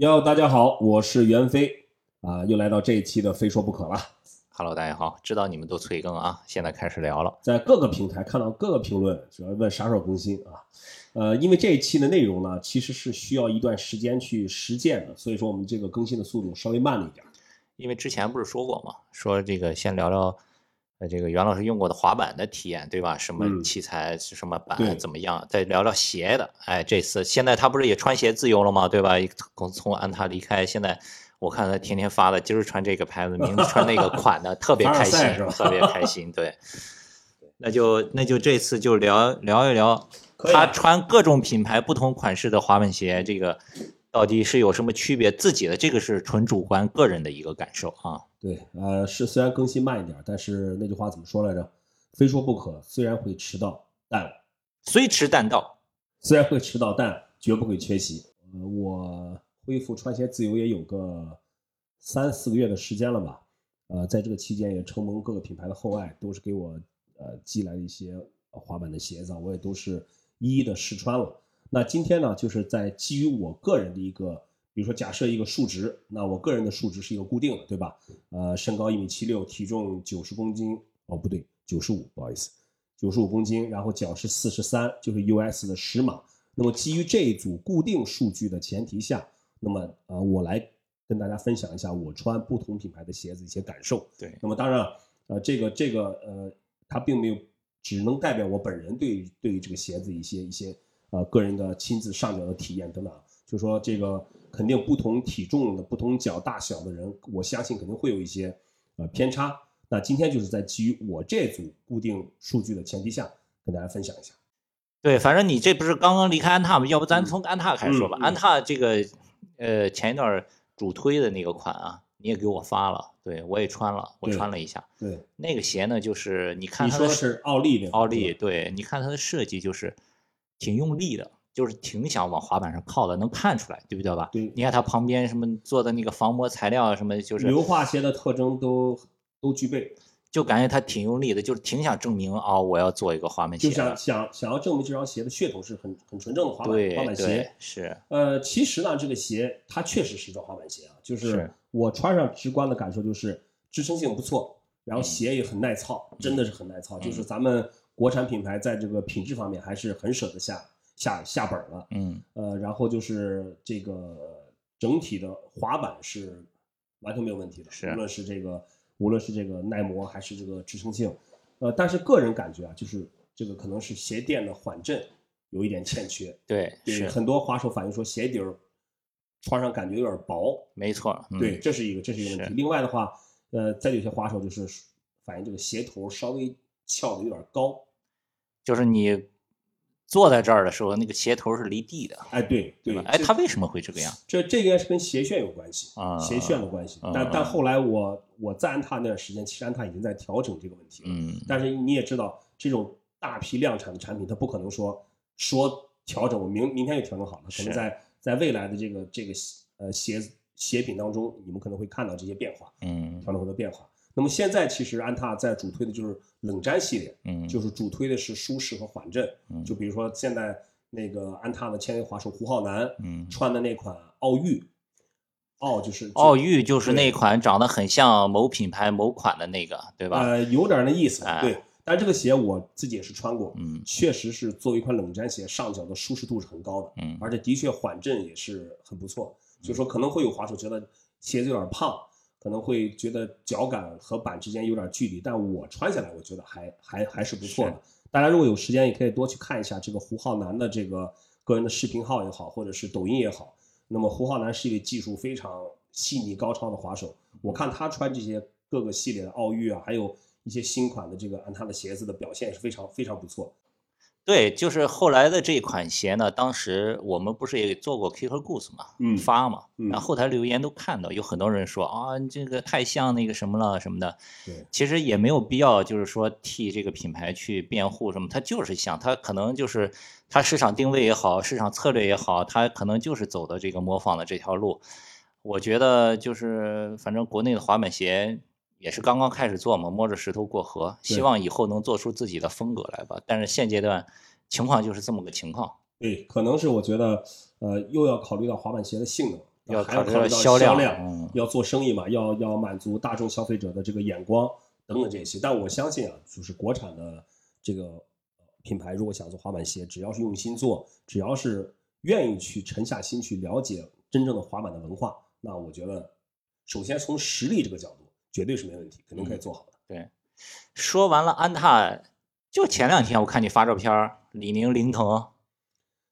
哟，大家好，我是袁飞啊，又来到这一期的《非说不可》了。Hello，大家好，知道你们都催更啊，现在开始聊了。在各个平台看到各个评论，主要问啥时候更新啊？呃，因为这一期的内容呢，其实是需要一段时间去实践的，所以说我们这个更新的速度稍微慢了一点。因为之前不是说过嘛，说这个先聊聊，呃，这个袁老师用过的滑板的体验，对吧？什么嗯器材、什么板怎么样？再聊聊鞋的。哎，这次现在他不是也穿鞋自由了吗？对吧？从从安踏离开，现在我看他天天发的，今儿穿这个牌子，明儿穿那个 款的，特别开心特别开心。对，那就那就这次就聊聊一聊啊他穿各种品牌不同款式的滑板鞋，这个到底是有什么区别？自己的这个是纯主观个人的一个感受啊。对，呃，是虽然更新慢一点，但是那句话怎么说来着？非说不可，虽然会迟到，但虽迟但到，虽然会迟到，但绝不会缺席。呃，我恢复穿鞋自由也有个三四个月的时间了吧。呃，在这个期间也承蒙各个品牌的厚爱，都是给我呃寄来的一些滑板的鞋子啊，我也都是一一的试穿了。那今天呢，就是在基于我个人的一个，比如说假设一个数值，那我个人的数值是一个固定的，对吧？呃，身高一米七六，体重九十公斤，哦不对，九十五，不好意思，九十五公斤，然后脚是四十三，就是 US 的十码。那么基于这一组固定数据的前提下，那么呃，我来跟大家分享一下我穿不同品牌的鞋子一些感受。对，那么当然，呃，这个这个呃，它并没有只能代表我本人对对于这个鞋子一些一些呃个人的亲自上脚的体验等等。就说这个肯定不同体重的、不同脚大小的人，我相信肯定会有一些呃偏差。那今天就是在基于我这组固定数据的前提下，跟大家分享一下。对，反正你这不是刚刚离开安踏吗？要不咱从安踏开始说吧。嗯嗯安踏这个，呃，前一段主推的那个款啊，你也给我发了，对我也穿了，我穿了一下。对，那个鞋呢，就是你看它的你说是奥利那个奥利，对，你看它的设计就是挺用力的，就是挺想往滑板上靠的，能看出来，对不对吧？对你看它旁边什么做的那个防磨材料啊，什么就是硫化鞋的特征都都具备，就感觉它挺用力的，就是挺想证明啊、我要做一个滑板鞋就的。想想想要证明这双鞋的血统是很很纯正的滑板对滑板鞋。是，呃，其实呢，这个鞋它确实是一双滑板鞋啊，就是是我穿上直观的感受就是支撑性不错，然后嗯鞋也很耐操，真的是很耐操。就是咱们国产品牌在这个品质方面还是很舍得下下下本了。嗯，呃，然后就是这个整体的滑板是完全没有问题的，是无论是这个无论是这个耐磨还是这个支撑性，呃，但是个人感觉啊，就是这个可能是鞋垫的缓震有一点欠缺，对，对，是很多滑手反映说鞋底儿穿上感觉有点薄，没错。嗯、对，这是一个这是一个问题。另外的话，呃，再有些滑手就是反映这个鞋头稍微翘的有点高，就是你坐在这儿的时候，那个鞋头是离地的，哎，对对吧？哎，这它为什么会这个样？这这应该是跟鞋楦有关系啊鞋楦的关系。但但后来我我在安踏那段时间，其实安踏已经在调整这个问题了。嗯，但是你也知道，这种大批量产的产品，它不可能说说调整，我明明天就调整好了，可能在在未来的这个这个呃鞋鞋品当中，你们可能会看到这些变化，嗯调整后的变化。那么现在其实安踏在主推的就是冷战系列，嗯，就是主推的是舒适和缓震。嗯就比如说现在那个安踏的签约滑手胡浩南，嗯穿的那款奥玉，奥就是奥玉就是那款长得很像某品牌某款的那个，对吧？呃，有点那意思，哎对。但这个鞋我自己也是穿过，嗯确实是作为一款冷战鞋，上脚的舒适度是很高的，嗯而且的确缓震也是很不错。就说可能会有滑手觉得鞋子有点胖，可能会觉得脚感和板之间有点距离，但我穿下来我觉得还还还是不错的。大家如果有时间，也可以多去看一下这个胡浩南的这个个人的视频号也好，或者是抖音也好。那么胡浩南是一位技术非常细腻高超的滑手，我看他穿这些各个系列的奥运啊，还有一些新款的这个安踏的鞋子的表现也是非常非常不错。对，就是后来的这款鞋呢，当时我们不是也做过 Kicker Goose 嘛，嗯发嘛，嗯然后后台留言都看到，有很多人说啊，这个太像那个什么了什么的。对，其实也没有必要，就是说替这个品牌去辩护什么，它就是像，它可能就是它市场定位也好，市场策略也好，它可能就是走的这个模仿的这条路。我觉得就是，反正国内的滑板鞋也是刚刚开始做嘛，摸着石头过河，希望以后能做出自己的风格来吧。但是现阶段情况就是这么个情况。对，可能是我觉得，呃，又要考虑到滑板鞋的性能，要考虑到销量，嗯要做生意嘛，要要满足大众消费者的这个眼光等等这些。但我相信啊，就是国产的这个品牌，如果想做滑板鞋，只要是用心做，只要是愿意去沉下心去了解真正的滑板的文化，那我觉得，首先从实力这个角度，绝对是没问题，肯定可以做好的。对，说完了安踏，就前两天我看你发照片儿，李宁、凌腾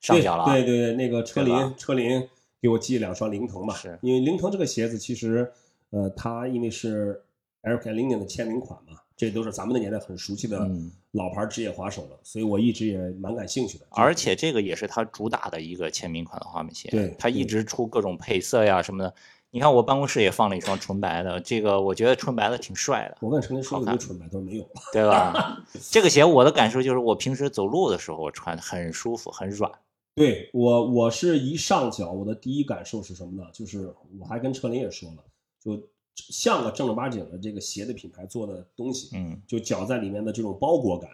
上脚了，对对对，那个车林车林给我寄两双凌腾嘛，是因为凌腾这个鞋子其实，呃，它因为是 Eric Linden 的签名款嘛，这都是咱们那年代很熟悉的嗯老牌职业滑手了，所以我一直也蛮感兴趣的。而且这个也是他主打的一个签名款的滑板鞋，对它一直出各种配色呀什么的。你看我办公室也放了一双纯白的，这个我觉得纯白的挺帅的，我问陈林说有没有纯白，他说没有。对吧？这个鞋我的感受就是，我平时走路的时候我穿很舒服，很软。对我，我是一上脚，我的第一感受是什么呢？就是我还跟车林也说了，就像个正儿八经的这个鞋的品牌做的东西，嗯，就脚在里面的这种包裹感，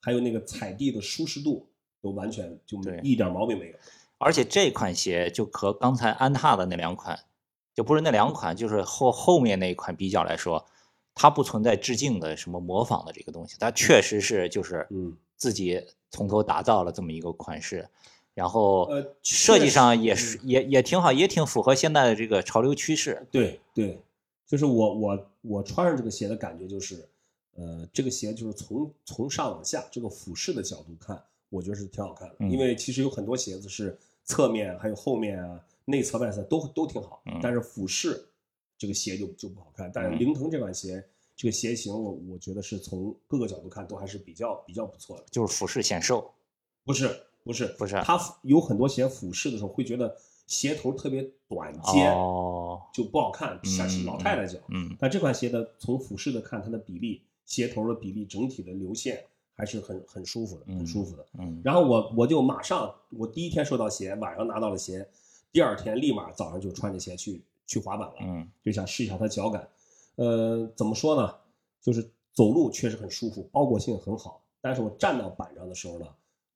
还有那个踩地的舒适度，都完全就对一点毛病没有。而且这款鞋就和刚才安踏的那两款，就不是那两款，就是后后面那一款比较来说，它不存在致敬的什么模仿的这个东西，它确实是就是嗯自己从头打造了这么一个款式，然后呃设计上也是也也挺好，也挺符合现在的这个潮流趋势。对对，就是我我我穿上这个鞋的感觉就是，呃，这个鞋就是从从上往下这个俯视的角度看，我觉得是挺好看的。嗯因为其实有很多鞋子是侧面还有后面啊、内侧外侧都都挺好，嗯但是俯视这个鞋就就不好看。但是嗯凌腾这款鞋，这个鞋型我我觉得是从各个角度看都还是比较比较不错的。就是俯视显瘦，不是不是不是它有很多鞋俯视的时候会觉得鞋头特别短尖，哦，就不好看，像是老太太脚。嗯但这款鞋的从俯视的看，它的比例、鞋头的比例、整体的流线还是很很舒服的，嗯很舒服的。嗯然后我我就马上，我第一天收到鞋，晚上拿到了鞋，第二天立马早上就穿着鞋去去滑板了，嗯就想试一下它脚感。呃，怎么说呢？就是走路确实很舒服，包裹性很好。但是我站到板上的时候呢，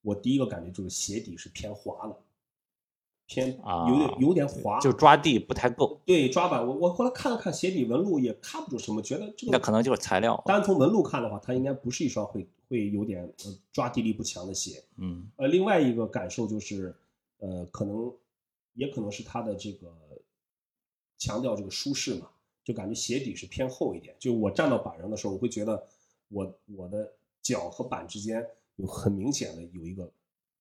我第一个感觉就是鞋底是偏滑的，偏啊有点有点滑，就抓地不太够，对抓板，我我后来看了看鞋底纹路，也看不出什么，觉得这个那可能就是材料。单从纹路看的话，它应该不是一双会会有点呃抓地力不强的鞋。嗯呃，另外一个感受就是，呃，可能也可能是它的这个强调这个舒适嘛，就感觉鞋底是偏厚一点。就我站到板上的时候，我会觉得我我的脚和板之间有很明显的有一个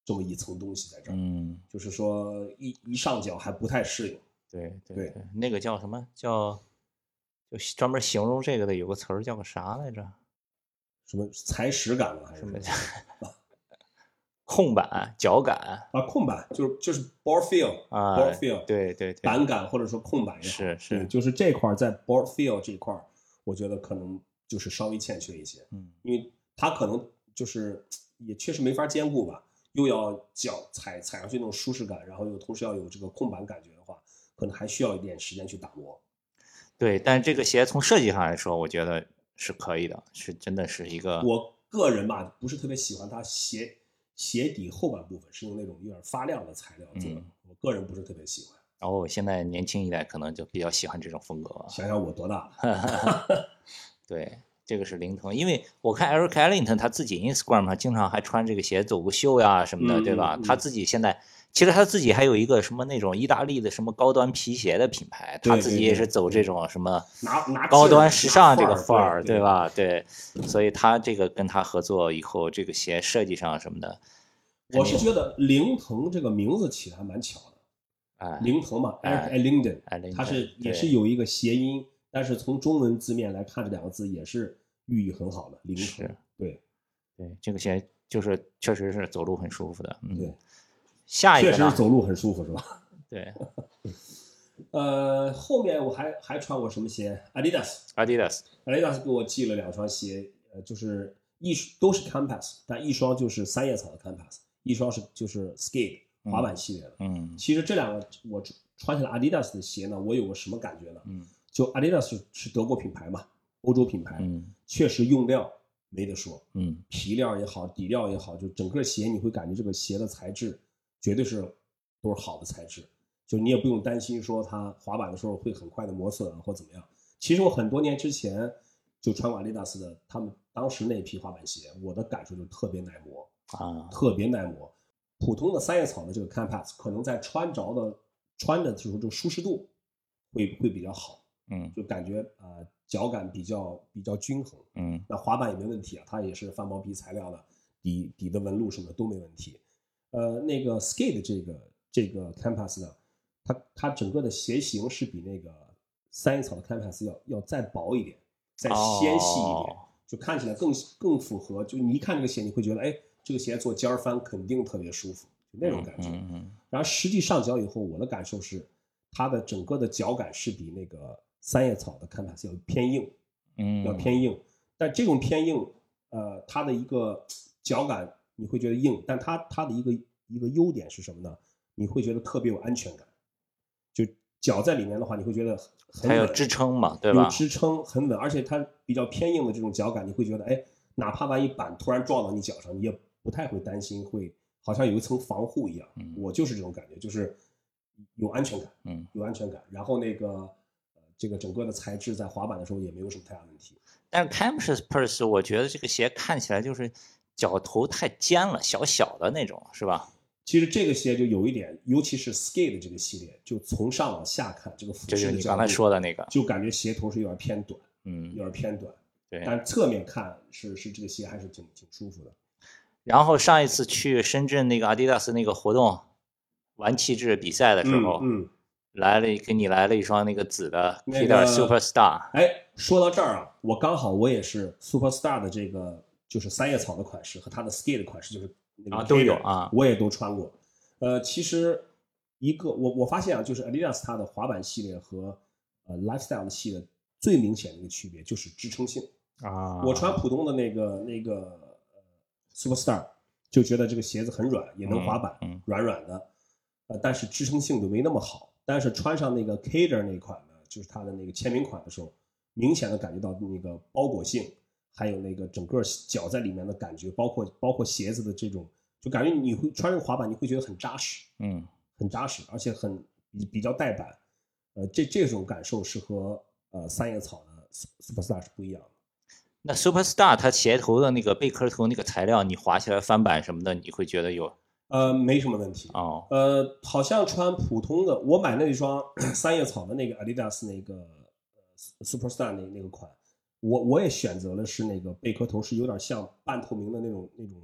这么一层东西在这儿，嗯，就是说一一上脚还不太适应。对对对对，那个叫什么叫？就专门形容这个的有个词儿叫个啥来着？什么踩屎感了还是什么什么？控板、脚感。啊，控板就是就是 ball feel 啊 ball feel 对对对，板感或者说控板也好，是是。就是这块在 ball feel 这一块，我觉得可能就是稍微欠缺一些，嗯。因为它可能就是也确实没法兼顾吧，又要脚踩踩上去那种舒适感，然后又同时要有这个控板感觉的话，可能还需要一点时间去打磨。对，但是这个鞋从设计上来说，我觉得是可以的，是真的是一个我个人吧，不是特别喜欢它鞋鞋底后半部分是用那种有点发亮的材料做的，嗯我个人不是特别喜欢。然后现在年轻一代可能就比较喜欢这种风格。想想我多大了 对，这个是灵腾，因为我看 Eric Ellington 他自己 Instagram 上经常还穿这个鞋走个秀呀什么的，嗯对吧？他自己现在其实他自己还有一个什么那种意大利的什么高端皮鞋的品牌，他自己也是走这种什么拿拿高端时尚这个范范儿，对对？吧？对，所以他这个跟他合作以后，这个鞋设计上什么的，我是觉得凌腾这个名字起的还蛮巧的，哎，凌腾嘛哎，Eric Linden，Ellington，它是也是有一个谐音，但是从中文字面来看，这两个字也是寓意很好的。凌腾，对对这个鞋就是确实是走路很舒服的，嗯对，，下一个确实？走路很舒服，是吧？对 呃，后面我还还穿过什么鞋？Adidas。，Adidas，Adidas 给我寄了两双鞋，呃，就是一都是 Campus，但一双就是三叶草的 Campus，一双是就是 Skate 滑板系列的。嗯其实这两个我穿起来 Adidas 的鞋呢，我有个什么感觉呢？嗯就 Adidas 是是德国品牌嘛，欧洲品牌，嗯确实用料没得说，嗯皮料也好，底料也好，就整个鞋你会感觉这个鞋的材质绝对是都是好的材质。就你也不用担心说它滑板的时候会很快的磨损啊或怎么样。其实我很多年之前就穿过阿迪达斯的，他们当时那批滑板鞋，我的感受就特别耐磨，啊，特别耐磨。普通的三叶草的这个 Campass 可能在穿着的穿的时候，这个舒适度会会比较好，嗯就感觉呃脚感比较比较均衡。嗯那滑板也没问题啊，它也是翻毛皮材料的，底底的纹路什么的都没问题。呃，那个 Skate 这个这个 Campass 呢，它它整个的鞋型是比那个三叶草的 Campass 要要再薄一点，再纤细一点，哦就看起来更更符合。就你一看这个鞋，你会觉得，哎，这个鞋做尖儿翻肯定特别舒服，就那种感觉。嗯嗯然后实际上脚以后，我的感受是，它的整个的脚感是比那个三叶草的 Campass 要偏硬。嗯，要偏硬，但这种偏硬，呃，它的一个脚感你会觉得硬，但它它的一个一个优点是什么呢？你会觉得特别有安全感，就脚在里面的话，你会觉得很稳有支撑嘛，对吧有？支撑很稳，而且它比较偏硬的这种脚感，你会觉得，哎，哪怕万一板突然撞到你脚上，你也不太会担心会好像有一层防护一样。嗯我就是这种感觉，就是有安全感。嗯，有安全感。然后那个呃，这个整个的材质在滑板的时候也没有什么太大问题。但是 Campus 我觉得这个鞋看起来就是脚头太尖了，小小的那种，是吧？其实这个鞋就有一点，尤其是 Skate 这个系列，就从上往下看，这个就是你刚才说的那个，就感觉鞋头是有点偏短，嗯有，点偏短。对。但侧面看是是这个鞋还是挺挺舒服的。然后上一次去深圳那个 Adidas 那个活动玩气质比赛的时候，嗯，嗯来了给你来了一双那个紫的那 Superstar，哎，说到这儿啊，我刚好我也是 Superstar 的这个就是三叶草的款式和它的 Skate 的款式，就是那个啊都有啊我也都穿过。呃，其实一个我我发现啊，就是 Adidas 它的滑板系列和呃 Lifestyle 的系列最明显的一个区别就是支撑性。啊我穿普通的那个那个呃 Superstar 就觉得这个鞋子很软，也能滑板，嗯嗯软软的，呃，但是支撑性就没那么好。但是穿上那个 Kader 那款呢，就是它的那个签名款的时候，明显的感觉到那个包裹性，还有那个整个脚在里面的感觉，包括包括鞋子的这种，就感觉你会穿这个滑板，你会觉得很扎实，嗯很扎实，而且很比比较带板。呃，这这种感受是和呃三叶草的 Superstar 是不一样的。那 Superstar 它鞋头的那个贝壳头那个材料，你滑起来翻板什么的，你会觉得有呃，没什么问题。哦呃，好像穿普通的，我买那双 三叶草的那个 Adidas 那个呃 Superstar 那那个款，我我也选择了是那个贝壳头是有点像半透明的那种那种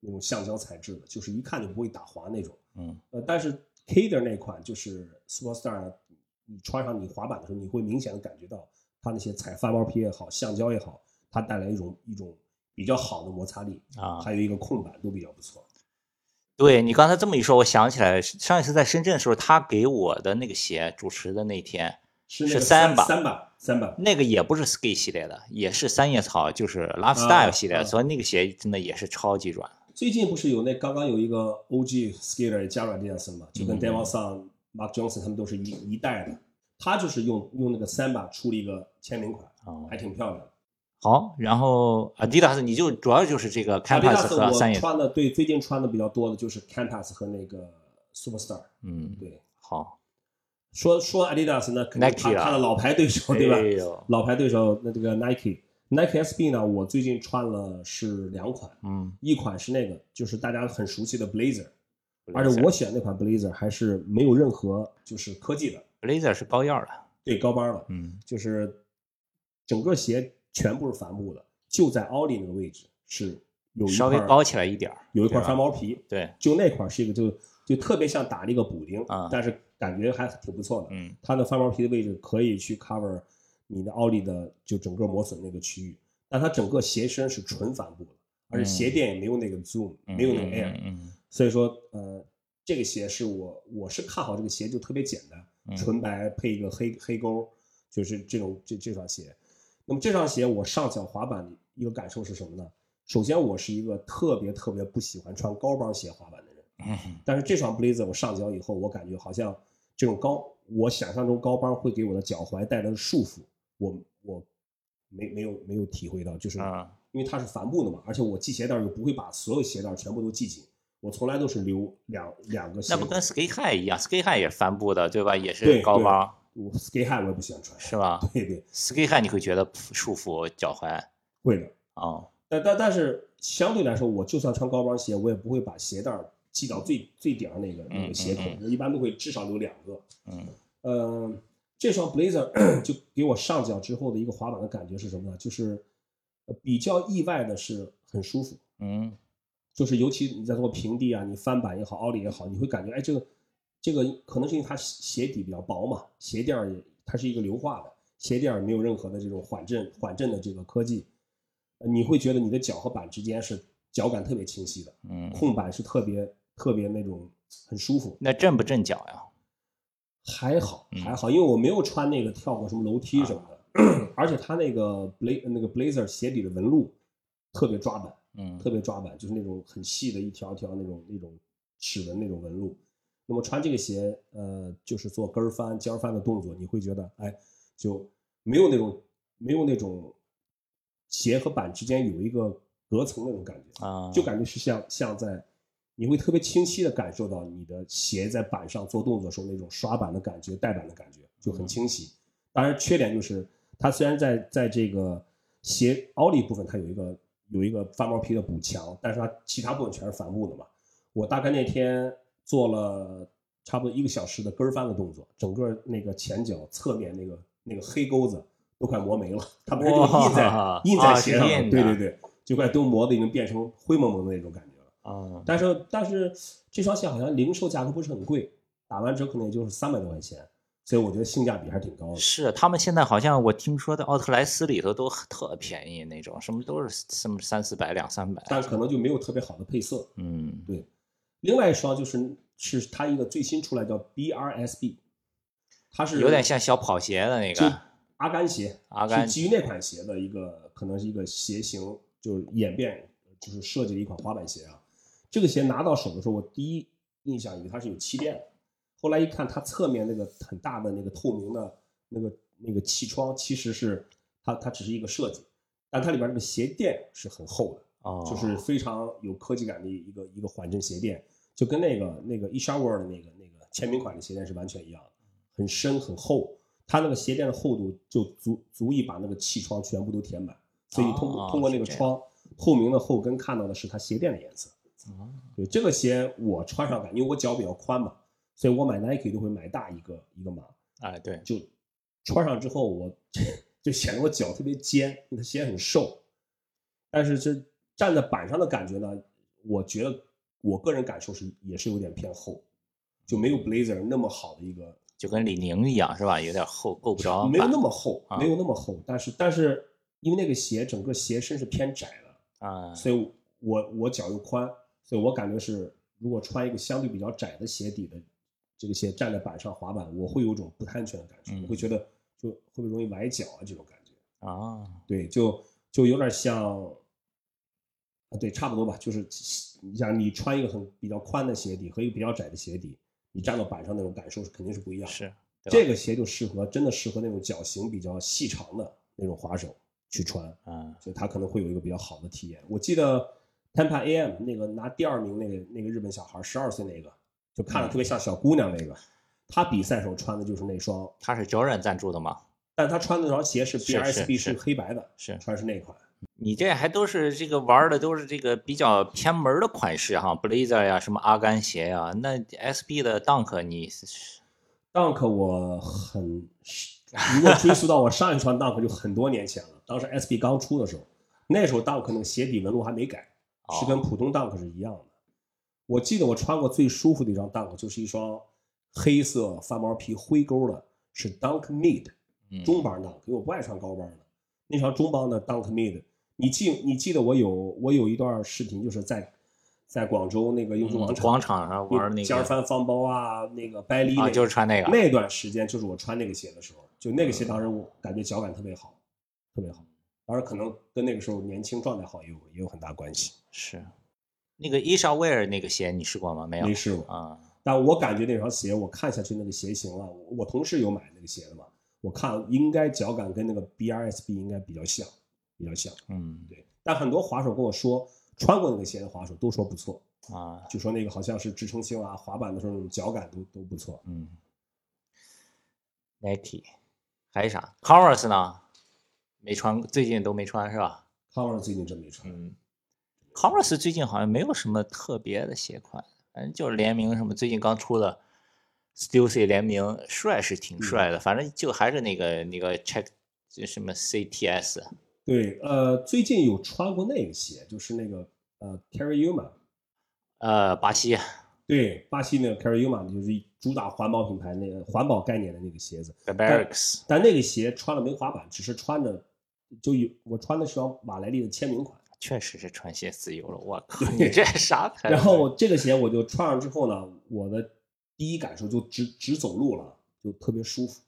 那种橡胶材质的，就是一看就不会打滑那种。嗯呃，但是 Kader 那款就是 Superstar，你穿上你滑板的时候，你会明显的感觉到它那些踩翻毛皮也好，橡胶也好，它带来一种一种比较好的摩擦力，啊，还有一个控板都比较不错。对你刚才这么一说，我想起来上一次在深圳的时候，他给我的那个鞋主持的那天，是是三把三把三把，那个也不是 Ski 系列的，也是三叶草，就是 Lifestyle 系列，啊所以那个鞋真的也是超级软。最近不是有那刚刚有一个 OG skater 加入 Adidas 嘛，就跟嗯 Devon Sun、Mark Johnson 他们都是一一代的。他就是用用那个三把出了一个签名款，哦还挺漂亮的。好，然后 Adidas 你就主要就是这个 Campus 和三叶，我穿的对最近穿的比较多的就是 Campus 和那个 Superstar。嗯，对，好，说说 Adidas 呢，肯定他他的老牌对手对吧？哎，老牌对手那这个 Nike Nike SB 呢，我最近穿了是两款，嗯，一款是那个就是大家很熟悉的 Blazer。而且我选那款 Blazer 还是没有任何就是科技的，Blazer 是高腰的，对高帮的，嗯。就是整个鞋全部是帆布的，就在奥利那个位置是有一块稍微包起来一点，有一块翻毛皮，对，就那块是一个就就特别像打了一个补丁，啊但是感觉还挺不错的。嗯它的翻毛皮的位置可以去 cover 你的奥利的就整个磨损那个区域，但它整个鞋身是纯帆布的，而且鞋垫也没有那个 zoom，、嗯没有那个 air，、嗯嗯所以说，呃，这个鞋是我我是看好这个鞋就特别简单，嗯纯白配一个黑黑勾，就是这种这这双鞋。那么这双鞋我上脚滑板的一个感受是什么呢？首先我是一个特别特别不喜欢穿高帮鞋滑板的但是这双 Blazer 我上脚以后，我感觉好像这种高，我想象中高帮会给我的脚踝带来的束缚，我我没没有没有体会到，就是啊因为它是帆布的嘛，而且我系鞋带又不会把所有鞋带全部都系紧，我从来都是留两两个鞋。那不跟 Sky High 一样？Sky High 也是帆布的，对吧？也对是高帮，我 Sky High 我也不喜欢穿，是吧 对对，？Sky High 你会觉得束缚脚踝会的。哦，但但但是相对来说，我就算穿高帮鞋，我也不会把鞋带儿系到最最顶上那个那个鞋口嗯，我一般都会至少留两个。嗯呃，这双 Blazer 就给我上脚之后的一个滑板的感觉是什么呢？就是呃比较意外的是很舒服，嗯就是尤其你在做平地啊，你翻板也好，奥利也好，你会感觉哎，这个这个可能是因为它鞋底比较薄嘛，鞋垫也它是一个硫化的，鞋垫儿没有任何的这种缓震缓震的这个科技，呃你会觉得你的脚和板之间是脚感特别清晰的，嗯，控板是特别特别那种很舒服。那震不震脚呀？还好嗯还好，因为我没有穿那个跳过什么楼梯什么的，而且它那个 bla 那个 blazer 鞋底的纹路特别抓板，嗯特别抓板，就是那种很细的一条条那种那种齿纹那种纹路。那么穿这个鞋，呃，就是做跟儿翻、尖儿翻的动作，你会觉得，哎，就没有那种没有那种鞋和板之间有一个隔层那种感觉，啊，就感觉是像像在，你会特别清晰的感受到你的鞋在板上做动作的时候那种刷板的感觉、带板的感觉，就很清晰。当然，缺点就是它虽然在在这个鞋凹里部分它有一个有一个翻毛皮的补强，但是它其他部分全是帆布的嘛。我大概那天做了差不多一个小时的跟儿翻的动作，整个那个前脚侧面那个那个黑钩子都快磨没了，它本身就印在哇印在啊鞋上对对对，就快都磨的已经变成灰蒙蒙的那种感觉了。啊，但是但是这双鞋好像零售价格不是很贵，打完折可能也就是三百多块钱，所以我觉得性价比还是挺高的。是他们现在好像我听说在奥特莱斯里头都特便宜那种，什么都是什么三四百、两三百。但可能就没有特别好的配色。嗯对，另外一双就是是它一个最新出来叫 BRSB，它是有点像小跑鞋的那就个阿甘鞋，阿甘是基于那款鞋的一个可能是一个鞋型就是演变，就是设计的一款滑板鞋啊。这个鞋拿到手的时候，我第一印象以为它是有气垫的，后来一看它侧面那个很大的那个透明的那个那个气窗，其实是它它只是一个设计，但它里边那个鞋垫是很厚的。哦，就是非常有科技感的一个一个缓震鞋垫，就跟那个那个 e s h a w e r 的那个那个签名款的鞋垫是完全一样的，很深很厚，它那个鞋垫的厚度就足足以把那个气窗全部都填满，所以通通过那个窗透明的后跟看到的是它鞋垫的颜色。哦。对这个鞋我穿上感，因为我脚比较宽嘛，所以我买 Nike 都会买大一个一个码，哎对，就穿上之后我 就显得我脚特别尖，因为它鞋很瘦，但是这站在板上的感觉呢，我觉得我个人感受是也是有点偏厚，就没有 Blazer 那么好的一个，就跟李宁一样是吧？有点厚，够不着没有那么厚，啊没有那么厚，但是但是因为那个鞋整个鞋身是偏窄的，啊，所以我我脚又宽，所以我感觉是如果穿一个相对比较窄的鞋底的这个鞋站在板上滑板，我会有一种不太安全的感觉，嗯我会觉得就会不会容易崴脚啊这种感觉。啊，对，就就有点像，啊，对，差不多吧。就是你想，你穿一个很比较宽的鞋底和一个比较窄的鞋底，你站到板上那种感受是肯定是不一样的。是这个鞋就适合，真的适合那种脚型比较细长的那种滑手去穿，啊，所以他可能会有一个比较好的体验。我记得 Tampa AM 那个拿第二名那个那个日本小孩，十二岁那个，就看着特别像小姑娘那个，他比赛时候穿的就是那双，他是 Jordan 赞助的吗？但他穿的那双鞋是是是黑白的，是穿是那款。你这还都是这个玩的都是这个比较偏门儿的款式哈，Blazer 呀，什么阿甘鞋呀，那 SB 的 Dunk 你 Dunk 我很，如果追溯到我上一双 Dunk 就很多年前了，当时 SB 刚出的时候，那时候 Dunk 那个鞋底纹路还没改，是跟哦普通 Dunk 是一样的。我记得我穿过最舒服的一双 Dunk 就是一双黑色翻毛皮灰勾的，是 Dunk Mid 嗯中帮 Dunk，因为我不爱穿高帮的。那双中帮的 Dunk Mid，你记你记得我有我有一段视频就是在在广州那个英雄广场嗯广场上玩那个尖儿翻方包啊，那个掰力、那啊，个就是穿那个那段时间就是我穿那个鞋的时候，就那个鞋当时我感觉脚感特别好，特别好。当然可能跟那个时候年轻状态好也有也有很大关系。是那个伊莎威尔那个鞋你试过吗？没有，没试过啊，但我感觉那双鞋，我看下去那个鞋型啊，我我同事有买那个鞋的嘛，我看应该脚感跟那个 BRSB 应该比较像，比较像。嗯，对，但很多滑手跟我说，穿过那个鞋的滑手都说不错，啊，就说那个好像是支撑性啊，滑板的时候那种脚感都都不错。嗯，Nike 还有啥？Converse 呢？没穿，最近都没穿是吧？Converse 最近真没穿，嗯，Converse 最近好像没有什么特别的鞋款，反正就是联名什么，最近刚出的 Stussy 联名，帅是挺帅的，反正就还是那个那个 Check 就什么 CTS，对，呃，最近有穿过那个鞋，就是那个呃 Carryuma，呃，巴西，对，巴西那个 Carryuma 就是主打环保品牌那个环保概念的那个鞋子，b a b a r i x 但那个鞋穿了没滑板，只是穿着就有我穿的是双马莱利的签名款。确实是穿鞋自由了，我靠，你这啥 牌子？然后这个鞋我就穿上之后呢，我的第一感受就直直走路了，就特别舒服。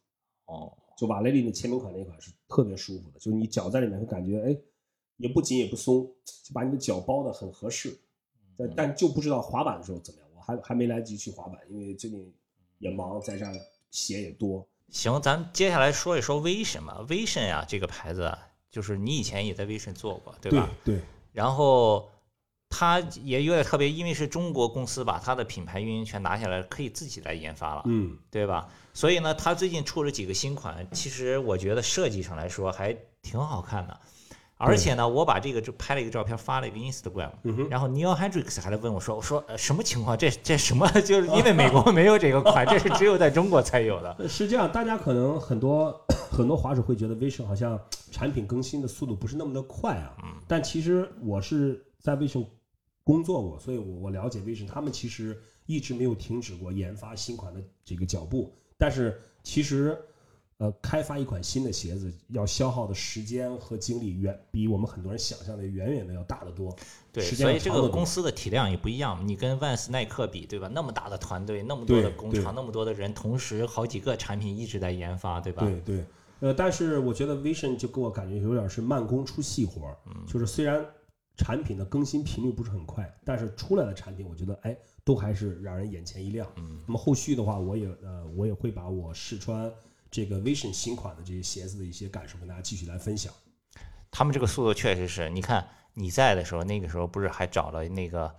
哦，就瓦莱利的签名款那款是特别舒服的，就是你脚在里面会感觉哎，也不紧也不松，就把你的脚包的很合适。但但就不知道滑板的时候怎么样，我还还没来得及去滑板，因为最近也忙，在这儿鞋也多。行，咱接下来说一说 Vision 吧。Vision 呀，这个牌子啊，就是你以前也在 Vision 做过，对吧？对，然后它也有点特别，因为是中国公司把它的品牌运营权拿下来，可以自己来研发了，嗯，对吧？所以呢，它最近出了几个新款，其实我觉得设计上来说还挺好看的。而且呢，我把这个就拍了一个照片，发了一个 Instagram，、嗯然后 Neil Hendricks 还来问我说：“我说、呃、什么情况？这这什么？就是因为美国没有这个款，这是只有在中国才有的。是这样，大家可能很多 很多滑手会觉得 Vision 好像产品更新的速度不是那么的快啊，嗯但其实我是在 Vision 工作过，所以我我了解 Vision，他们其实一直没有停止过研发新款的这个脚步，但是其实。呃，开发一款新的鞋子要消耗的时间和精力远比我们很多人想象的远远的要大得多。对，所以这个公司的体量也不一样。你跟万斯耐克比，对吧？那么大的团队，那么多的工厂，那么多的人，同时好几个产品一直在研发，对吧？对对，呃，但是我觉得 Vision 就给我感觉有点是慢工出细活儿，嗯就是虽然产品的更新频率不是很快，但是出来的产品我觉得哎都还是让人眼前一亮。嗯，那么后续的话，我也呃我也会把我试穿这个 Vision 新款的这些鞋子的一些感受跟大家继续来分享。他们这个速度确实是，你看你在的时候，那个时候不是还找了那个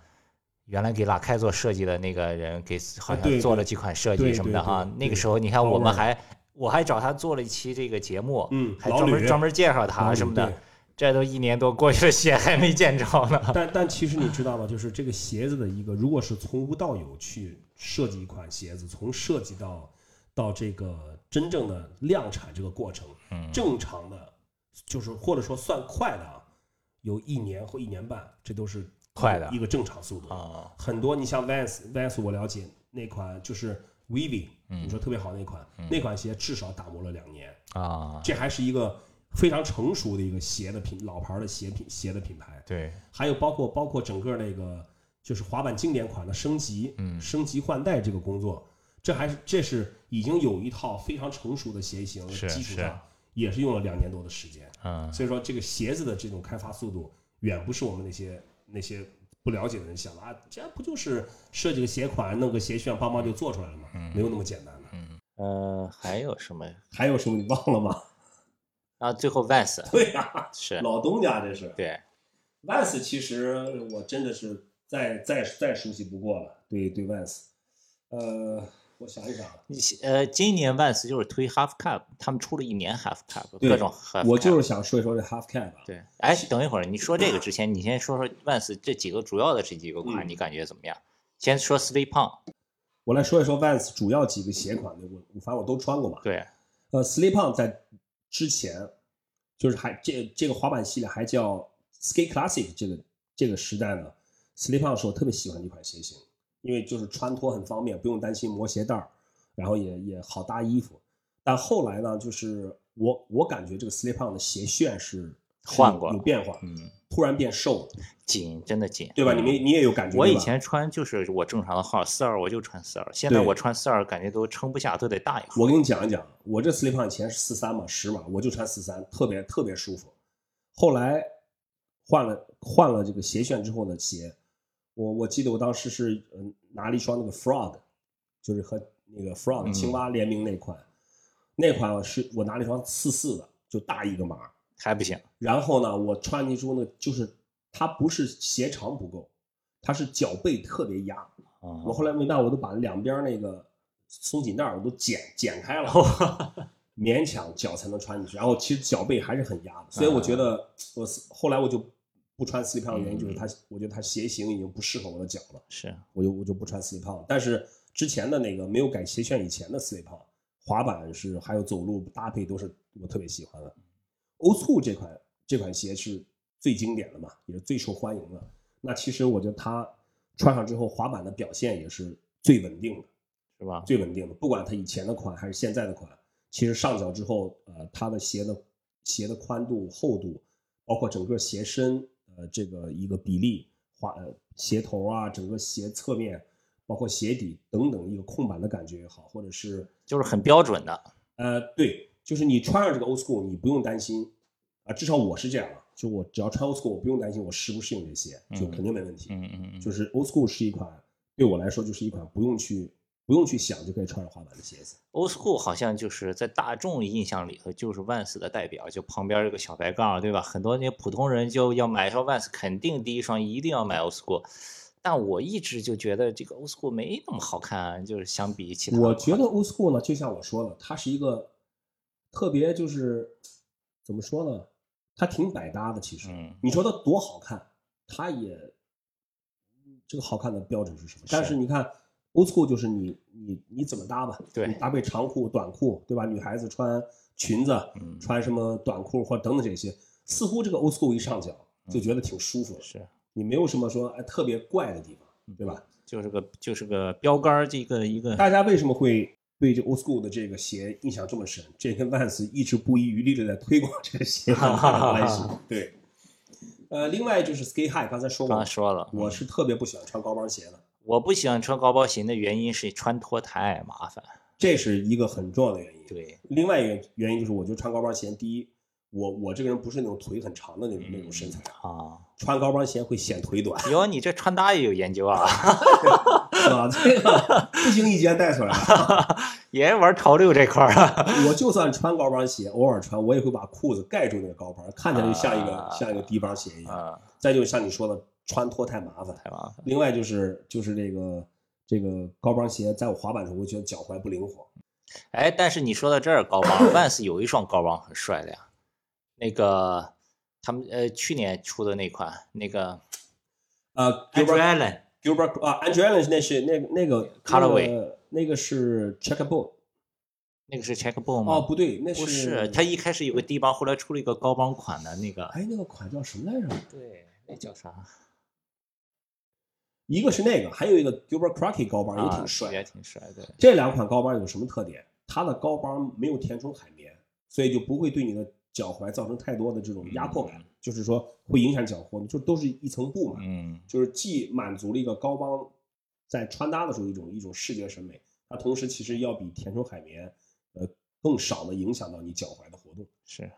原来给拉开做设计的那个人，给好像做了几款设计什么的哈。那个时候你看我们还我还找他做了一期这个节目，嗯还专门专门介绍他什么的。这都一年多过去了，鞋还没见着呢。但但其实你知道吗？就是这个鞋子的一个，如果是从无到有去设计一款鞋子，从设计到到这个真正的量产这个过程，嗯。正常的，就是或者说算快的啊，有一年或一年半，这都是快的。一个正常速度。啊，很多你像 Vans Vans 我了解那款就是 Vivi，你说特别好那款，那款鞋至少打磨了两年，啊，这还是一个非常成熟的一个鞋的品老牌的鞋品鞋的品牌。对，还有包括包括整个那个就是滑板经典款的升级，嗯。升级换代这个工作，这还是这是已经有一套非常成熟的鞋型基础上，也是用了两年多的时间。嗯，所以说这个鞋子的这种开发速度，远不是我们那些那些不了解的人想的啊，这不就是设计个鞋款，弄个鞋楦，邦邦就做出来了吗？没有那么简单的。呃，还有什么呀？还有什么你忘了吗？啊，最后 Vans 对呀、是老东家这是。对，Vans 其实我真的是再再再熟悉不过了，对对 Vans，呃，我想一想啊，你呃，今年 Vans 就是推 Half Cap，他们出了一年 Half Cap，各种 Half 我就是想说一说这 Half Cap 啊，对。哎，等一会儿，你说这个之前，你先说说 Vans 这几个主要的这几个款，嗯你感觉怎么样？先说 Slip On，我来说一说 Vans 主要几个鞋款的，我我反正我都穿过嘛。对，呃，Slip On 在之前就是还这这个滑板系列还叫 Skate Classic 这个这个时代呢，Slip On 是我特别喜欢的一款鞋型，因为就是穿脱很方便，不用担心磨鞋带儿，然后也也好搭衣服。但后来呢，就是我我感觉这个 Slip On 的鞋楦是换过有变化，嗯，突然变瘦了，紧，真的紧，对吧？嗯你们你也有感觉？我以前穿就是我正常的号四二，我就穿四二，现在我穿四二感觉都撑不下，都得大一号。我跟你讲一讲，我这 slip on 以前是四三嘛，十码，我就穿四三，特别特别舒服。后来换了换了这个鞋楦之后呢鞋，我我记得我当时是嗯拿了一双那个 frog，就是和那个 frog 嗯青蛙联名那款，那款是我拿了一双四四的，就大一个码。还不行，然后呢，我穿进之后呢，就是它不是鞋长不够，它是脚背特别压。啊我后来没办法，我都把两边那个松紧带我都剪剪开了，勉强脚才能穿进去。然后其实脚背还是很压的，所以我觉得我后来我就不穿 slip on 的原因就是它，我觉得它鞋型已经不适合我的脚了，是我就我就不穿 slip on。但是之前的那个没有改鞋楦以前的 slip on，滑板是还有走路搭配都是我特别喜欢的。Old School 这款这款鞋是最经典的嘛，也是最受欢迎的。那其实我觉得它穿上之后，滑板的表现也是最稳定的。是吧？最稳定的，不管它以前的款还是现在的款，其实上脚之后，呃，它的鞋的鞋的宽度、厚度，包括整个鞋身，呃，这个一个比例，滑呃鞋头啊，整个鞋侧面，包括鞋底等等一个空板的感觉也好，或者是就是很标准的。呃，对，就是你穿上这个 Old School，你不用担心，啊、至少我是这样啊，就我只要穿 Old School，我不用担心我适不适应这鞋，就肯定没问题。嗯嗯嗯，就是 Old School 是一款对我来说就是一款不用去不用去想就可以穿上滑板的鞋子。Old School 好像就是在大众印象里头就是 Vans 的代表，就旁边这个小白杠，对吧？很多那些普通人就要买一双 Vans，肯定第一双一定要买 Old School。但我一直就觉得这个 Old School 没那么好看啊，就是相比其他。我觉得 Old School 呢，就像我说的，它是一个特别就是怎么说呢？它挺百搭的。其实，嗯你说它多好看，它也这个好看的标准是什么？但是你看 Old School 就是你你你怎么搭吧？对你搭配长裤、短裤，对吧？女孩子穿裙子，嗯穿什么短裤或等等这些，似乎这个 Old School 一上脚就觉得挺舒服的，是你没有什么说哎特别怪的地方，对吧？就是个就是个标杆儿，这个一个大家为什么会对这 Old School 的这个鞋印象这么深？这跟 Vans 一直不遗余力的在推广这个鞋很大的关系。对，呃，另外就是 Skate High，刚才说过刚才，说了，我是特别不喜欢穿高帮鞋的，我不喜欢穿高帮鞋的原因是穿脱太麻烦。这是一个很重要的原因。对，另外一个原因就是，我觉得穿高帮鞋，第一，我我这个人不是那种腿很长的那种那种身材，啊，穿高帮鞋会显腿短，哟，你这穿搭也有研究啊，是吧？这 个不经意间带出来了。也玩潮流这块儿啊。我就算穿高帮鞋，偶尔穿，我也会把裤子盖住那个高帮，看起来就像一个、啊像一个低帮鞋一样。啊，再就像你说的，穿脱太麻烦。太麻烦。另外就是就是这个这个高帮鞋，在我滑板的时候，我觉得脚踝不灵活。哎，但是你说到这儿，高帮，Vans 有一双高帮很帅的呀，那个他们呃去年出的那款，那个呃 Andrew Gilbert Allen，Gilbert 啊，Andrew Allen 那是那那个 Colorway 那个那个是 Checkerboard 那个是 Checkboard 吗？哦，不对，那是不是，他一开始有个低帮，后来出了一个高帮款的那个，哎那个款叫什么来着？对，那叫啥？一个是那个，还有一个 Gilbert Crockett 高帮也啊挺帅的。也挺帅的。这两款高帮有什么特点？它的高帮没有填充海绵，所以就不会对你的脚踝造成太多的这种压迫感，就是说会影响脚踝，就都是一层布嘛，嗯，就是既满足了一个高帮在穿搭的时候一种一种视觉审美，它同时其实要比填充海绵呃更少的影响到你脚踝的活动。是。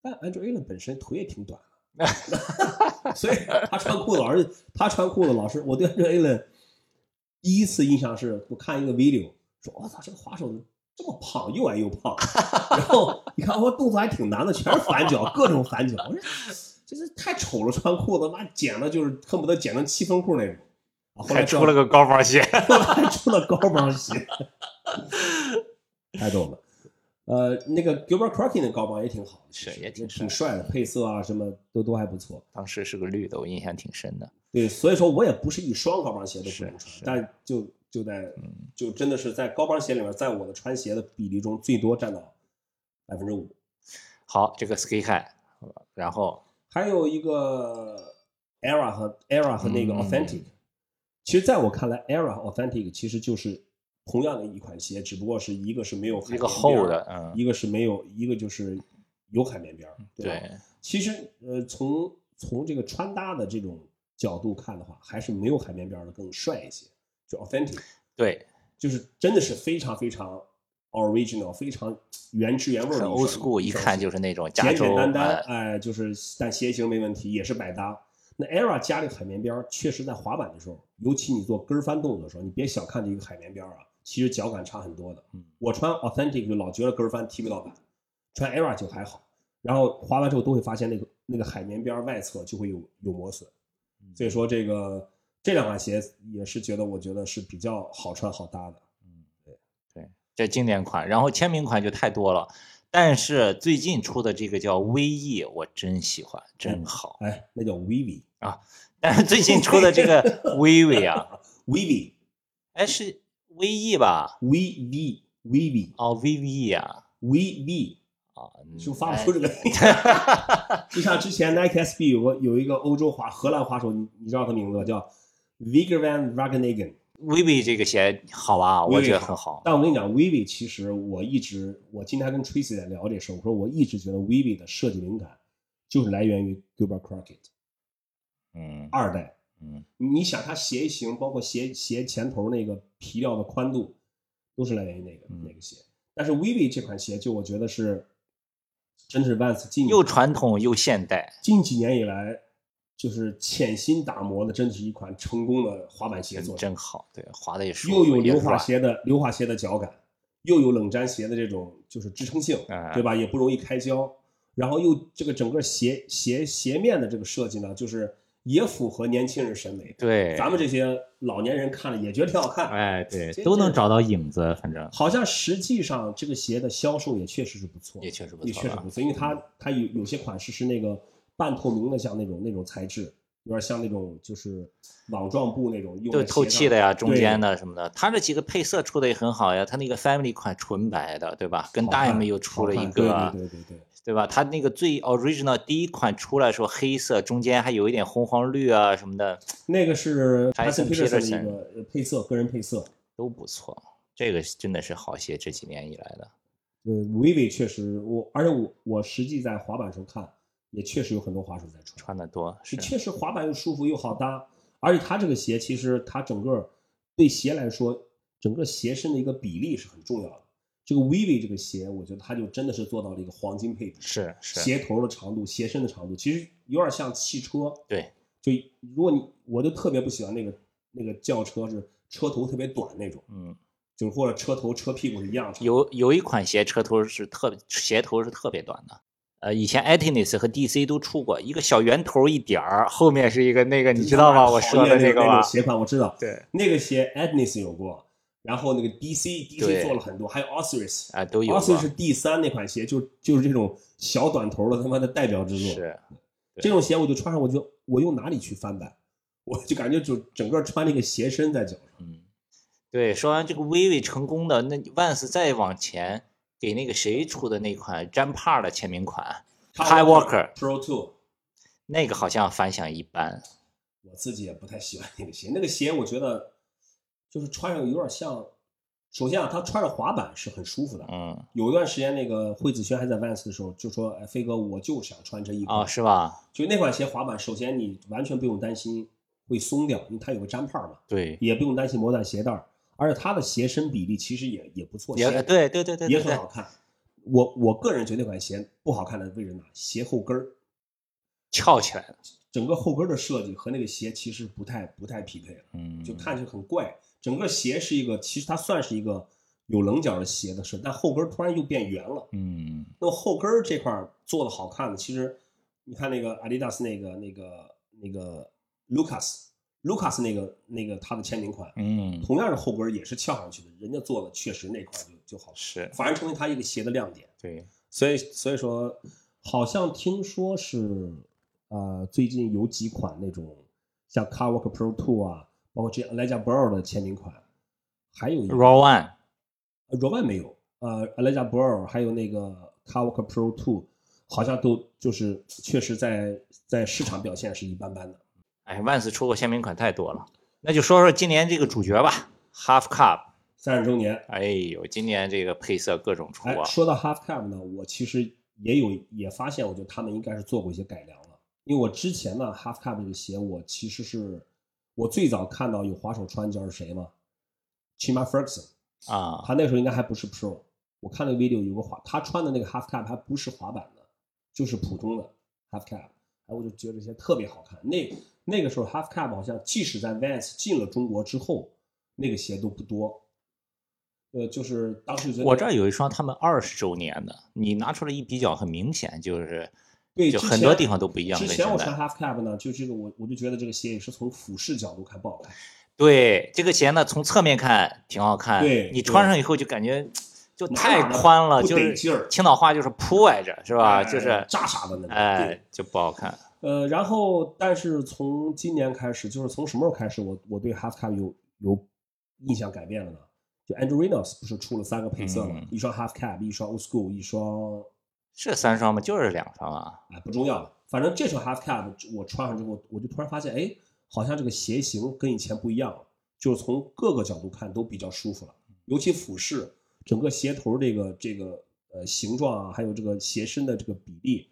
但 Andrew Allen 本身腿也挺短的，所以他穿裤子老是他穿裤子老是，我对 Andrew Allen 第一次印象是我看一个 video 说，我操，这个滑手这么胖，又矮又胖，然后你看我动作还挺难的，全是反脚，各种反脚，我说这是太丑了，穿裤子妈剪的就是恨不得剪成七分裤那种。啊后来出了个高帮鞋，还出了高帮鞋，太逗了。呃，那个 Gilbert Crockett 的高帮也挺好的，是也挺挺帅帅的，配色啊什么都都还不错。当时是个绿的，我印象挺深的。对，所以说我也不是一双高帮鞋都不能穿但就就在嗯就真的是在高帮鞋里面，在我的穿鞋的比例中最多占到百分之五。好，这个 Sky High，然后还有一个 Era 和 Era 和那个嗯 Authentic，、其实在我看来，Era 和 Authentic 其实就是同样的一款鞋，只不过是一个是没有海绵边儿厚的，嗯，一个是没有，一个就是有海绵边儿，对吧？对，其实呃，从从这个穿搭的这种角度看的话，还是没有海绵边儿的更帅一些，就 Authentic，对，就是真的是非常非常 original，非常原汁原味儿的 old 双 school，一看就是那种简，简单单，哎哎，就是但鞋型没问题，也是百搭。那 Era 加这个海绵边儿，确实在滑板的时候，尤其你做跟翻动作的时候，你别小看这个海绵边儿啊，其实脚感差很多的。嗯我穿 Authentic 就老觉得跟翻踢不到板，穿 Era 就还好。然后滑完之后都会发现那个那个海绵边儿外侧就会有有磨损，嗯所以说这个这两款鞋也是觉得我觉得是比较好穿好搭的对。这经典款，然后签名款就太多了。但是最近出的这个叫 VE，我真喜欢，真好。哎，那叫 Vivi 啊。但是最近出的这个 Vivi 啊，Vivi，哎是 VE 吧？VV Vivi 哦，VV 呀，VV 啊，就发不出这个。就像之前 Nike SB 有个有一个欧洲滑荷兰滑手，你你知道他名字吧？叫 Vigor van Ragenen。Vivi 这个鞋好啊，我觉得很好。但我跟你讲，Vivi 其实我一直，我今天跟 Tracy 在聊这事，我说我一直觉得 Vivi 的设计灵感就是来源于 Gilbert Crockett，嗯，二代，嗯，你想它鞋型，包括鞋鞋前头那个皮料的宽度，都是来源于那个那个鞋。但是 Vivi 这款鞋，就我觉得是，真是 Vans 近又传统又现代，近几年以来。就是潜心打磨的，真的是一款成功的滑板鞋，做真好。对，滑的也舒服，又有溜滑鞋的溜滑鞋的脚感，又有冷粘鞋的这种就是支撑性，对吧？也不容易开胶。然后又这个整个鞋鞋鞋面的这个设计呢，就是也符合年轻人审美。对，咱们这些老年人看了也觉得挺好看。哎，对，都能找到影子，反正。好像实际上这个鞋的销售也确实是不错，也确实不错，也确实不错，因为它它有有些款式是那个。半透明的，像那种那种材质，有点像那种就是网状布那种，就透气的呀，中间的什么的。它这几个配色出的也很好呀，它那个 Family 款纯白的，对吧？跟 Dime 又出了一个，对对对对，对吧？它那个最 Original 第一款出来时候黑色，中间还有一点红黄绿啊什么的。那个是 Tyson Peterson 的配色，个人配色都不错。这个真的是好鞋，这几年以来的。呃，Vivi 确实，我而且我我实际在滑板时候看。也确实有很多滑手在穿，穿的多，是确实滑板又舒服又好搭，而且它这个鞋其实它整个对鞋来说，整个鞋身的一个比例是很重要的。这个 Vivi 这个鞋，我觉得它就真的是做到了一个黄金配比，是是，鞋头的长度、鞋身的长度，其实有点像汽车。对，就如果你，我就特别不喜欢那个那个轿车是车头特别短那种，嗯，就或者车头车屁股是一样长。有有一款鞋车头是特鞋头是特别短的。呃，以前 Atinis 和 DC 都出过一个小圆头一点儿，后面是一个那个，你知道吗？我说的那个吧？鞋款我知道。对，那个鞋 Atinis 有过，然后那个 DC DC 做了很多，还有 Osiris 啊都有。Osiris 是第三那款鞋，就就是这种小短头的他妈的代表之作。是，这种鞋我就穿上，我就我用哪里去翻版？我就感觉就整个穿那个鞋身在脚上。嗯，对，说完这个 Vivi 成功的，那 Vans 再往前。给那个谁出的那款 j a m p a r 的签名款，High Walker Pro Two，那个好像反响一般。我自己也不太喜欢那个鞋，那个鞋我觉得就是穿上有点像。首先啊，他穿着滑板是很舒服的。嗯。有一段时间，那个惠子轩还在 Vans 的时候，就说：“哎，飞哥，我就想穿这一款。”啊，是吧？就那款鞋滑板，首先你完全不用担心会松掉，因为它有个粘帕嘛。对。也不用担心磨断鞋带而且它的鞋身比例其实也也不错，也对对对对，也很好看。我我个人觉得那款鞋不好看的位置呢？鞋后跟儿翘起来了，整个后跟的设计和那个鞋其实不太不太匹配了，嗯，就看着很怪。整个鞋是一个，其实它算是一个有棱角的鞋的设计，但后跟突然又变圆了，嗯。那么后跟这块做的好看的，其实你看那个阿迪达斯那个那个那个 Lucas。Lucas 那个那个他的签名款，嗯，同样的后跟也是翘上去的，人家做的确实那块就就好，是，反而成为他一个鞋的亮点。对，所以所以说，好像听说是，呃，最近有几款那种像 Carwalk Pro Two 啊，包括这 Elijah Burrow 的签名款，还有一个 Raw One，Raw One 没有，呃，Elijah Burrow 还有那个 Carwalk Pro Two，好像都就是确实在在市场表现是一般般的。哎，万斯出过签名款太多了，那就说说今年这个主角吧，Half Cup 三十周年。哎呦，今年这个配色各种出啊！说到 Half Cup 呢，我其实也有也发现，我觉得他们应该是做过一些改良了。因为我之前呢，Half Cup 这个鞋，我其实是我最早看到有滑手穿，知道是谁吗？Chima Ferguson 啊，他那时候应该还不是 Pro。我看那个 video 有个滑，他穿的那个 Half cap 还不是滑板的，就是普通的 Half cap 哎，我就觉得这些特别好看。那那个时候，Half cap 好像即使在 Vans 进了中国之后，那个鞋都不多。呃，就是当时觉得我这儿有一双他们二十周年的，你拿出来一比较，很明显就是对，就很多地方都不一样。之前我穿 half cap 呢，就这个我我就觉得这个鞋也是从俯视角度看不好看。对这个鞋呢，从侧面看挺好看，对你穿上以后就感觉就太宽了，就是青岛话就是扑挨着，是吧？哎就是炸傻的那种。对哎，就不好看。呃，然后但是从今年开始，就是从什么时候开始，我我对 half cap 有有印象改变了呢？就 Andrew Reynolds 不是出了三个配色吗？嗯一双 half cap，一双 old school，一双是三双吗？就是两双啊。哎不重要了，反正这双 half cap 我穿上之后，我就突然发现，哎，好像这个鞋型跟以前不一样了，就是从各个角度看都比较舒服了，尤其俯视，整个鞋头这个这个呃形状啊，还有这个鞋身的这个比例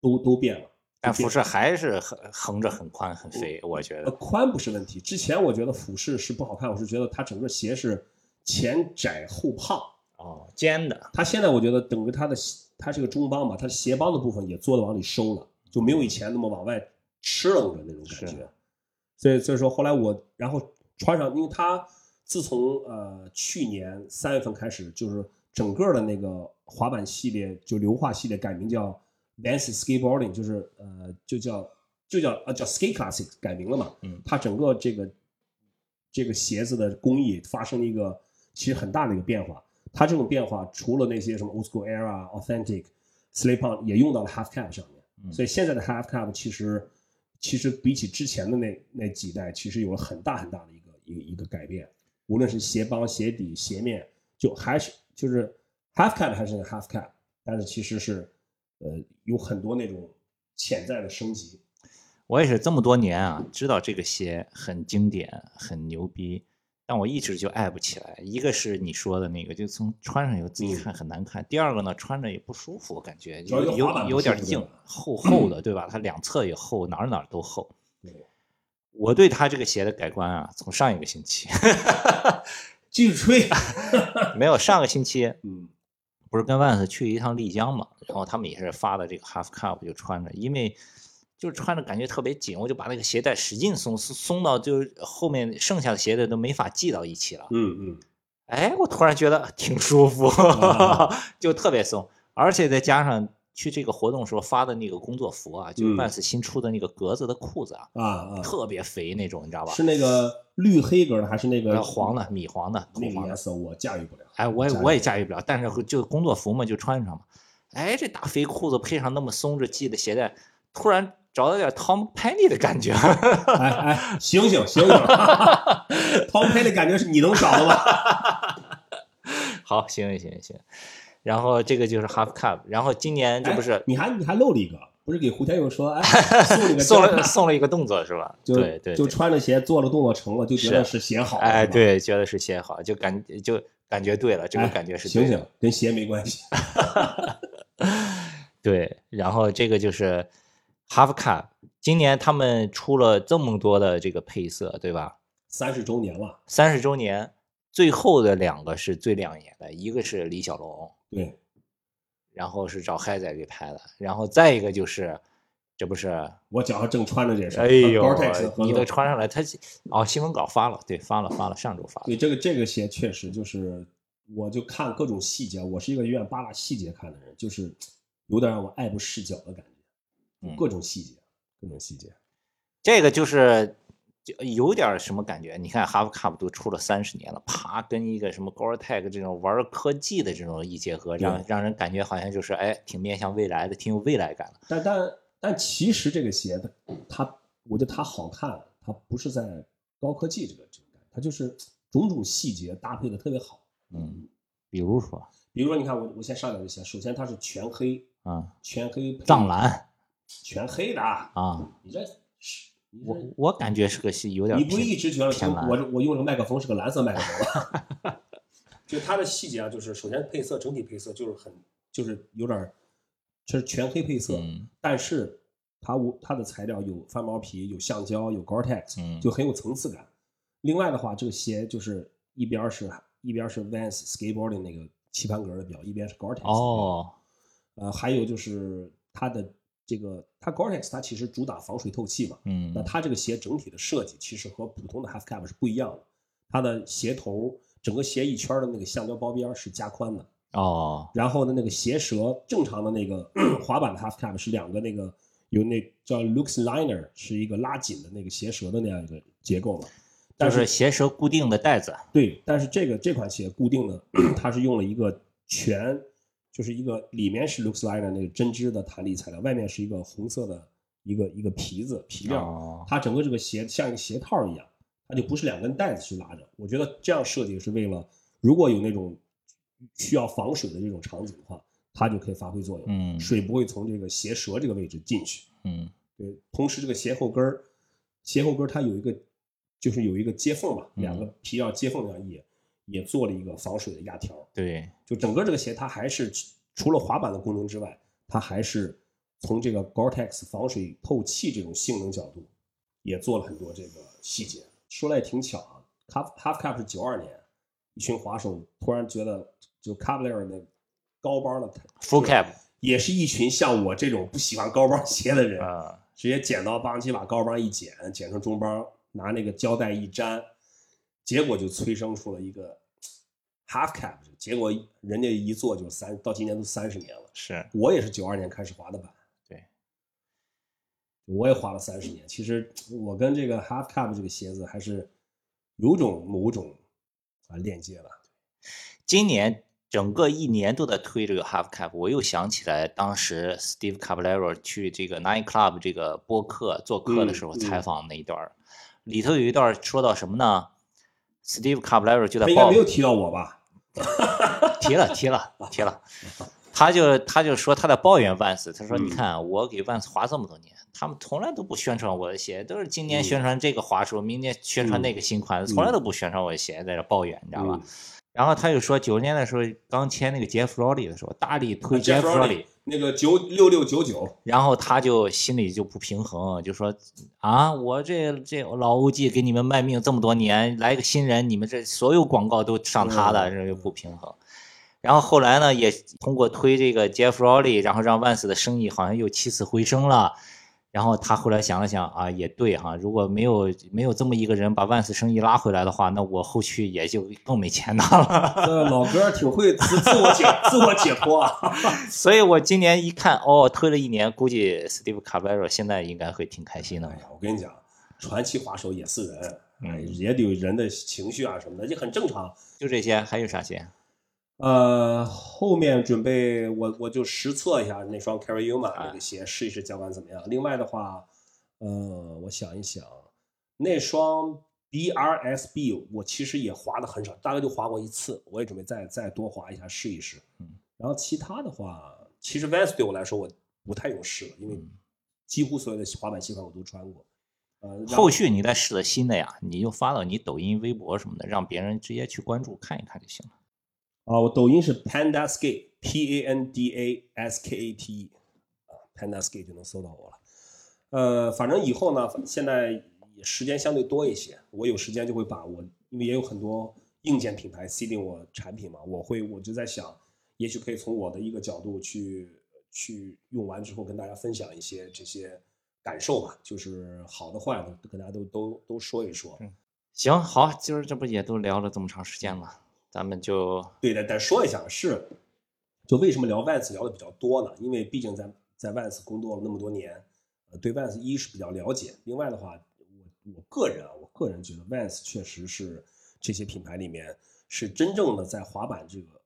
都都变了。但俯视还是横横着很宽很肥，我觉呃，得。宽不是问题。之前我觉得俯视是不好看，我是觉得它整个鞋是前窄后胖。哦，尖的。它现在我觉得整个它的鞋它是个中帮嘛，它的鞋帮的部分也做的往里收了，就没有以前那么往外吃楞着那种感觉。所以所以说后来我然后穿上，因为它自从呃去年三月份开始，就是整个的那个滑板系列就硫化系列改名叫 Vans Skateboarding，就是呃就叫就叫呃叫 Skate Classic 改名了嘛。嗯它整个这个这个鞋子的工艺发生了一个其实很大的一个变化。它这种变化除了那些什么 Old School Era、Authentic、Slip On 也用到了 Half Cap 上面，嗯所以现在的 Half Cap 其实其实比起之前的那那几代，其实有了很大很大的一个一个一个改变，无论是鞋帮、鞋底、鞋面，就还是就是 Half Cap 还是那个 Half Cap，但是其实是呃有很多那种潜在的升级。我也是这么多年啊，知道这个鞋很经典、很牛逼，但我一直就爱不起来。一个是你说的那个，就从穿上以后自己看很难看；第二个呢，穿着也不舒服，我感觉有有点硬厚厚的，对吧？它两侧也厚，哪儿哪儿都厚。我对他这个鞋的改观啊，从上一个星期。继续吹，没有上个星期 嗯。不是跟万斯去一趟丽江嘛，然后他们也是发的这个 half cup 就穿着，因为就是穿着感觉特别紧，我就把那个鞋带使劲松，松松到就是后面剩下的鞋带都没法系到一起了。嗯嗯，哎，我突然觉得挺舒服，啊 就特别松，而且再加上去这个活动时候发的那个工作服啊，就是嗯万斯新出的那个格子的裤子啊，啊啊，特别肥那种，你知道吧？是那个绿黑格的还是那个呃黄的、米黄的、土黄的那个颜。色？我驾驭不了。哎，我也我也驾驭不了，但是就工作服嘛，就穿上嘛。哎，这大肥裤子配上那么松着系的鞋带，突然找到点 Tom Penny 的感觉。哎哎，醒醒醒醒！Tom Petty 感觉是你能找的吧？好，行行行。然后这个就是 Half Cup，然后今年这不是哎你还你还漏了一个，不是给胡天佑说，哎，送了送了送了一个动作是吧？就就对对就穿着鞋做了动作成了，就觉得是是鞋好了。哎，对，觉得是鞋好，就感就感觉对了，这个哎感觉是醒对的醒，跟鞋没关系。对，然后这个就是 Cup，今年他们出了这么多的这个配色，对吧？三十周年了，三十周年，最后的两个是最亮眼的，一个是李小龙，对，然后是找嗨仔给拍的，然后再一个就是，这不是，我脚上正穿着这双，哎呦你作都穿上来，他哦，新闻稿发了，对，发了发了，上周发了，对这个这个鞋确实就是，我就看各种细节，我是一个愿意扒拉细节看的人，就是有点让我爱不释脚的感各种细节，各种细节。这个就是就有点什么感觉？你看 Half Cup 都出了三十年了，啪，跟一个什么 Gore-Tex 这种玩科技的这种一结合，让让人感觉好像就是哎，挺面向未来的，挺有未来感的。但但但其实这个鞋它它，我觉得它好看，它不是在高科技这个这个，它就是种种细节搭配的特别好。嗯，比如说比如说，你看我我先上两个鞋，首先它是全黑，啊，全黑藏，蓝全黑的。啊，啊你这我这我感觉是个是有点你不偏一直觉得我我用这个麦克风是个蓝色麦克风吗？就它的细节啊，就是首先配色整体配色就是很就是有点是全黑配色，嗯但是它无它的材料有翻毛皮、有橡胶、有 Gore-Tex，嗯就很有层次感。另外的话，这个鞋就是一边是一边是 Vans Skateboarding 那个棋盘格的表，一边是 Gore-Tex 哦，呃，还有就是它的这个它 Gore-Tex 它其实主打防水透气嘛，嗯那它这个鞋整体的设计其实和普通的 Half Cap 是不一样的，它的鞋头整个鞋一圈的那个橡胶包边是加宽的，哦，然后呢，那个鞋舌正常的那个 滑板的 half cap 是两个那个有那叫 Lux Liner，是一个拉紧的那个鞋舌的那样一个结构嘛。但就是鞋舌固定的带子。对，但是这个这款鞋固定的，它是用了一个全，就是一个里面是 looks like 的那个针织的弹力材料，外面是一个红色的一个一个皮子皮料，哦，它整个这个鞋像一个鞋套一样，它就不是两根带子去拉着。我觉得这样设计是为了，如果有那种需要防水的这种场景的话，它就可以发挥作用，嗯水不会从这个鞋舌这个位置进去。嗯对，同时这个鞋后跟儿，鞋后跟儿它有一个，就是有一个接缝嘛，嗯两个皮要接缝上也也做了一个防水的压条，对，就整个这个鞋它还是除了滑板的功能之外，它还是从这个 Gore-Tex 防水透气这种性能角度，也做了很多这个细节。说来也挺巧啊，Half Half Cap 是九二年，一群滑手突然觉得就 Cavalier 那高帮的 full cap 也是一群像我这种不喜欢高帮鞋的人。啊，直接剪刀帮机把高帮一剪，剪成中帮，拿那个胶带一粘，结果就催生出了一个 half cap。结果人家一做就是三，到今年都三十年了。是我也是九二年开始滑的板，对，我也滑了三十年。其实我跟这个 half cap 这个鞋子还是有种某种啊链接吧。今年整个一年都在推这个 half cap，我又想起来当时 Steve Caballero 去这个 Nine Club 这个播客做客的时候采访那一段儿，里头有一段说到什么呢？Steve Caballero 就在报他应该没有提到我吧？提了提了提了，他就他就说他在抱怨万斯，他说嗯。你看我给万斯滑这么多年，他们从来都不宣传我的鞋，都是今年嗯。宣传这个滑手，明年宣传那个新款，从来都不宣传我的鞋，在这抱怨，你知道吧？嗯然后他又说，九十年代的时候刚签那个 Jeff Rowley 的时候，大力推 Jeff Jeff Rowley，那个九六六九九，然后他就心里就不平衡，就说啊，我这这老欧记给你们卖命这么多年，来个新人，你们这所有广告都上他的，嗯这就不平衡。然后后来呢，也通过推这个 Jeff Rowley，然后让万斯的生意好像又起死回生了。然后他后来想了想啊，也对哈，如果没有没有这么一个人把万斯生意拉回来的话，那我后续也就更没钱拿了。这老哥挺会自自我解自我解脱啊。所以我今年一看，哦，推了一年，估计 Steve Caballero 现在应该会挺开心的哎。呀，我跟你讲，传奇滑手也是人，嗯哎，也得有人的情绪啊什么的，就很正常。就这些，还有啥鞋？呃，后面准备我我就实测一下那双 Carry Uma 啊那个鞋，试一试脚感怎么样。另外的话，呃，我想一想，那双 BRSB 我其实也滑的很少，大概就滑过一次，我也准备再再多滑一下试一试。嗯，然后其他的话，其实 Vans 对我来说我不太用试了，因为嗯几乎所有的滑板鞋款我都穿过。呃，后续你再试了新的呀，你就发到你抖音、微博什么的，让别人直接去关注看一看就行了。啊，我抖音是 Panda Skate，P A N D A S K A T E，啊，Panda Skate 就能搜到我了。呃，反正以后呢，现在时间相对多一些，我有时间就会把我，因为也有很多硬件品牌 C 定我产品嘛，我会我就在想，也许可以从我的一个角度去去用完之后跟大家分享一些这些感受吧，就是好的坏的跟大家都都都说一说。嗯行，好，今儿这不也都聊了这么长时间了，咱们就对的，但说一下是，就为什么聊 Vans 聊的比较多呢？因为毕竟在在 Vans 工作了那么多年，呃，对 Vans 一是比较了解，另外的话，我我个人啊，我个人觉得 Vans 确实是这些品牌里面是真正的在滑板这个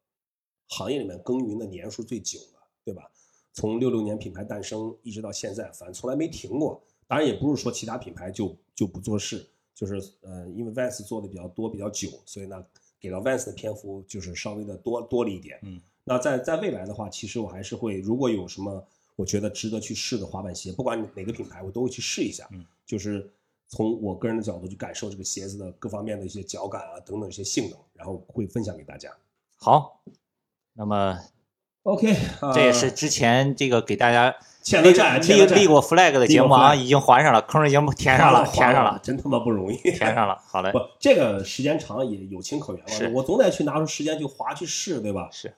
行业里面耕耘的年数最久的，对吧？从六六年品牌诞生一直到现在，反正从来没停过。当然也不是说其他品牌就就不做事，就是呃，因为 Vans 做的比较多比较久，所以呢，给到 Vans 的篇幅就是稍微的多多了一点。嗯，那在在未来的话，其实我还是会，如果有什么我觉得值得去试的滑板鞋，不管哪个品牌，我都会去试一下。嗯，就是从我个人的角度去感受这个鞋子的各方面的一些脚感啊等等一些性能，然后会分享给大家。好。那么 OK，、这也是之前这个给大家欠了债，立立过 flag 的节目啊，已经还上了，坑已经 填上了，填上了，真他妈不容易。填上了。好嘞不，，这个时间长也有情可原是嘛。我总得去拿出时间去划去试，对吧？是。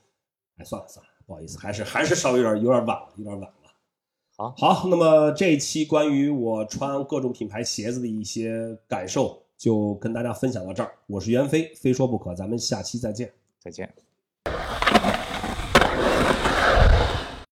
哎，算了算了，不好意思，还是还是稍微有点有点晚了，有点晚了。好好，那么这一期关于我穿各种品牌鞋子的一些感受，就跟大家分享到这儿。我是袁飞，非说不可，咱们下期再见。再见。